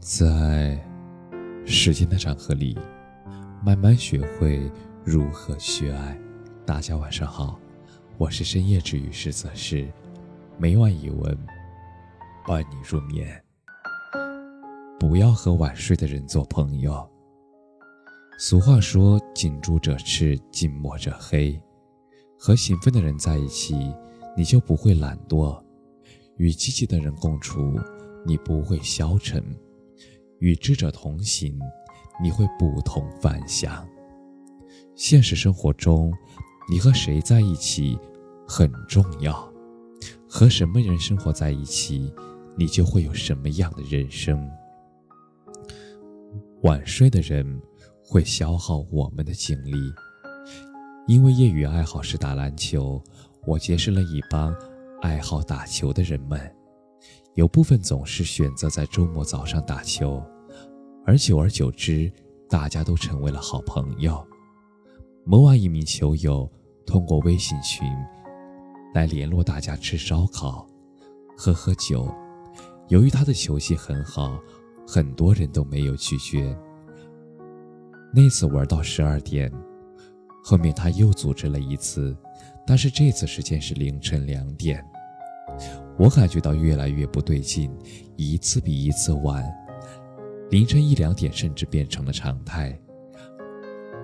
在时间的长河里，慢慢学会如何去爱。大家晚上好，我是深夜治愈师泽是每晚一文伴你入眠。不要和晚睡的人做朋友。俗话说：“近朱者赤，近墨者黑。”和勤奋的人在一起，你就不会懒惰；与积极的人共处，你不会消沉。与智者同行，你会不同凡响。现实生活中，你和谁在一起很重要，和什么人生活在一起，你就会有什么样的人生。晚睡的人会消耗我们的精力，因为业余爱好是打篮球，我结识了一帮爱好打球的人们。有部分总是选择在周末早上打球，而久而久之，大家都成为了好朋友。某晚，一名球友通过微信群来联络大家吃烧烤、喝喝酒。由于他的球技很好，很多人都没有拒绝。那次玩到十二点，后面他又组织了一次，但是这次时间是凌晨两点。我感觉到越来越不对劲，一次比一次晚，凌晨一两点甚至变成了常态。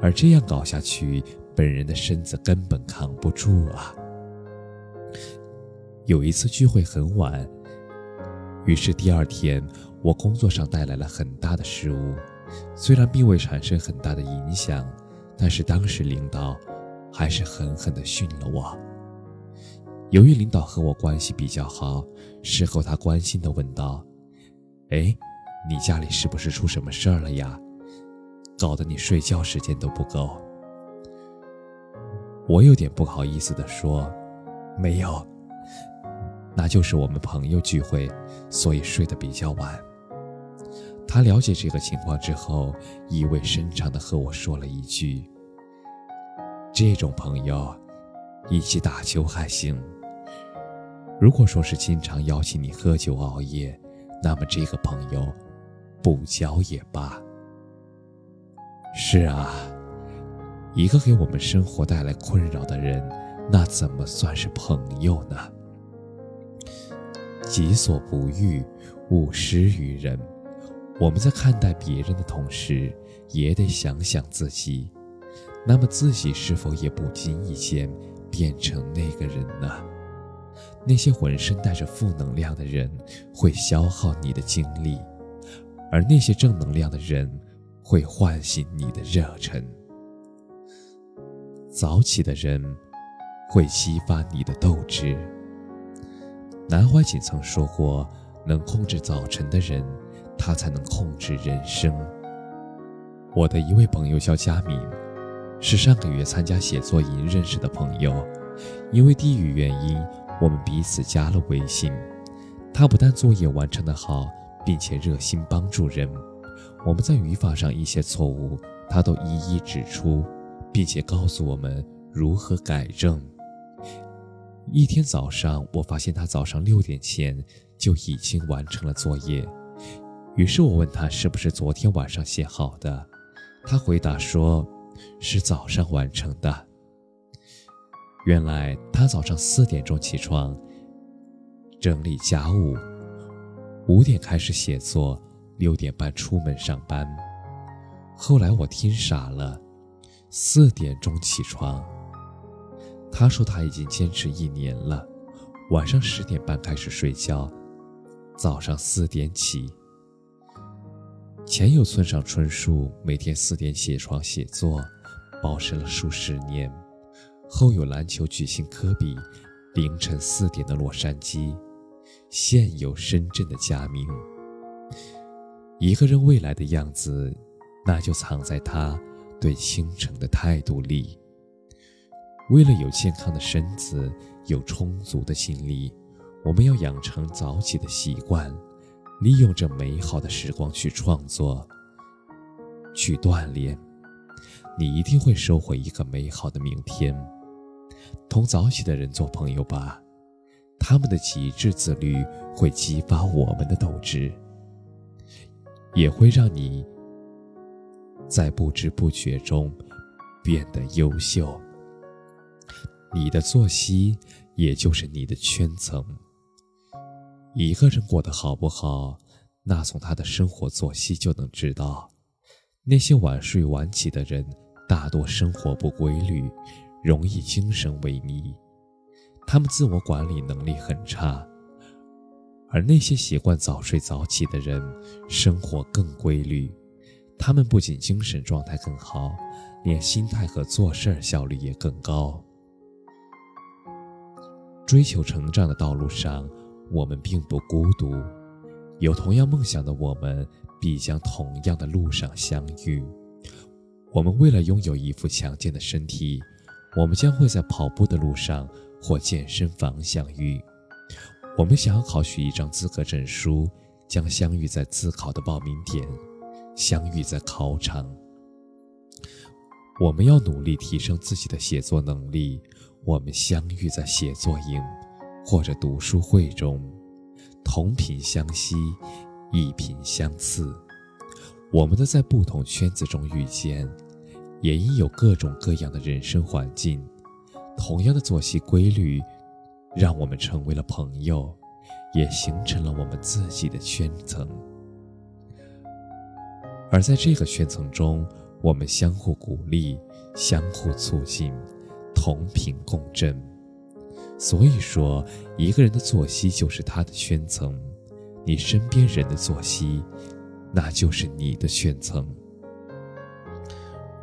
而这样搞下去，本人的身子根本扛不住啊！有一次聚会很晚，于是第二天我工作上带来了很大的失误，虽然并未产生很大的影响，但是当时领导还是狠狠地训了我。由于领导和我关系比较好，事后他关心地问道：“哎，你家里是不是出什么事儿了呀？搞得你睡觉时间都不够。”我有点不好意思地说：“没有，那就是我们朋友聚会，所以睡得比较晚。”他了解这个情况之后，意味深长地和我说了一句：“这种朋友，一起打球还行。”如果说是经常邀请你喝酒熬夜，那么这个朋友不交也罢。是啊，一个给我们生活带来困扰的人，那怎么算是朋友呢？己所不欲，勿施于人。我们在看待别人的同时，也得想想自己，那么自己是否也不经意间变成那个人呢？那些浑身带着负能量的人，会消耗你的精力；而那些正能量的人，会唤醒你的热忱。早起的人，会激发你的斗志。南怀瑾曾说过：“能控制早晨的人，他才能控制人生。”我的一位朋友叫佳敏，是上个月参加写作营认识的朋友，因为地域原因。我们彼此加了微信，他不但作业完成的好，并且热心帮助人。我们在语法上一些错误，他都一一指出，并且告诉我们如何改正。一天早上，我发现他早上六点前就已经完成了作业，于是我问他是不是昨天晚上写好的，他回答说，是早上完成的。原来他早上四点钟起床，整理家务，五点开始写作，六点半出门上班。后来我听傻了，四点钟起床。他说他已经坚持一年了，晚上十点半开始睡觉，早上四点起。前有村上春树每天四点起床写作，保持了数十年。后有篮球巨星科比，凌晨四点的洛杉矶，现有深圳的佳明。一个人未来的样子，那就藏在他对清晨的态度里。为了有健康的身子，有充足的精力，我们要养成早起的习惯，利用这美好的时光去创作，去锻炼，你一定会收获一个美好的明天。同早起的人做朋友吧，他们的极致自律会激发我们的斗志。也会让你在不知不觉中变得优秀。你的作息，也就是你的圈层。一个人过得好不好，那从他的生活作息就能知道。那些晚睡晚起的人，大多生活不规律，容易精神萎靡，他们自我管理能力很差。而那些习惯早睡早起的人，生活更规律，他们不仅精神状态更好，连心态和做事效率也更高。追求成长的道路上，我们并不孤独，有同样梦想的我们必将同样的路上相遇。我们为了拥有一副强健的身体，我们将会在跑步的路上或健身房相遇。我们想要考取一张资格证书，将相遇在自考的报名点，相遇在考场。我们要努力提升自己的写作能力。我们相遇在写作营或者读书会中，同频相吸，异频相似。我们的在不同圈子中遇见，也因有各种各样的人生环境，同样的作息规律，让我们成为了朋友，也形成了我们自己的圈层。而在这个圈层中，我们相互鼓励，相互促进。同频共振，所以说，一个人的作息就是他的圈层，你身边人的作息，那就是你的圈层。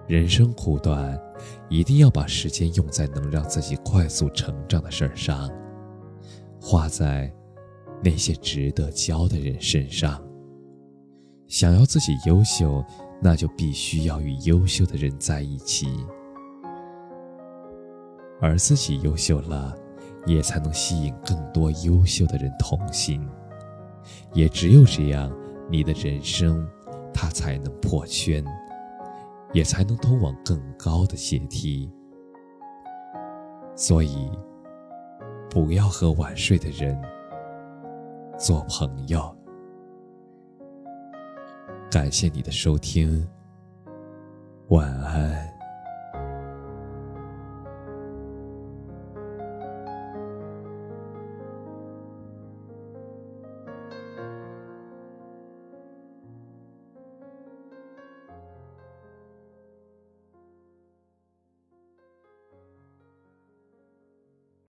人生苦短，一定要把时间用在能让自己快速成长的事儿上，花在那些值得教的人身上。想要自己优秀，那就必须要与优秀的人在一起。而自己优秀了，也才能吸引更多优秀的人同行。也只有这样，你的人生，它才能破圈，也才能通往更高的阶梯。所以，不要和晚睡的人做朋友。感谢你的收听，晚安。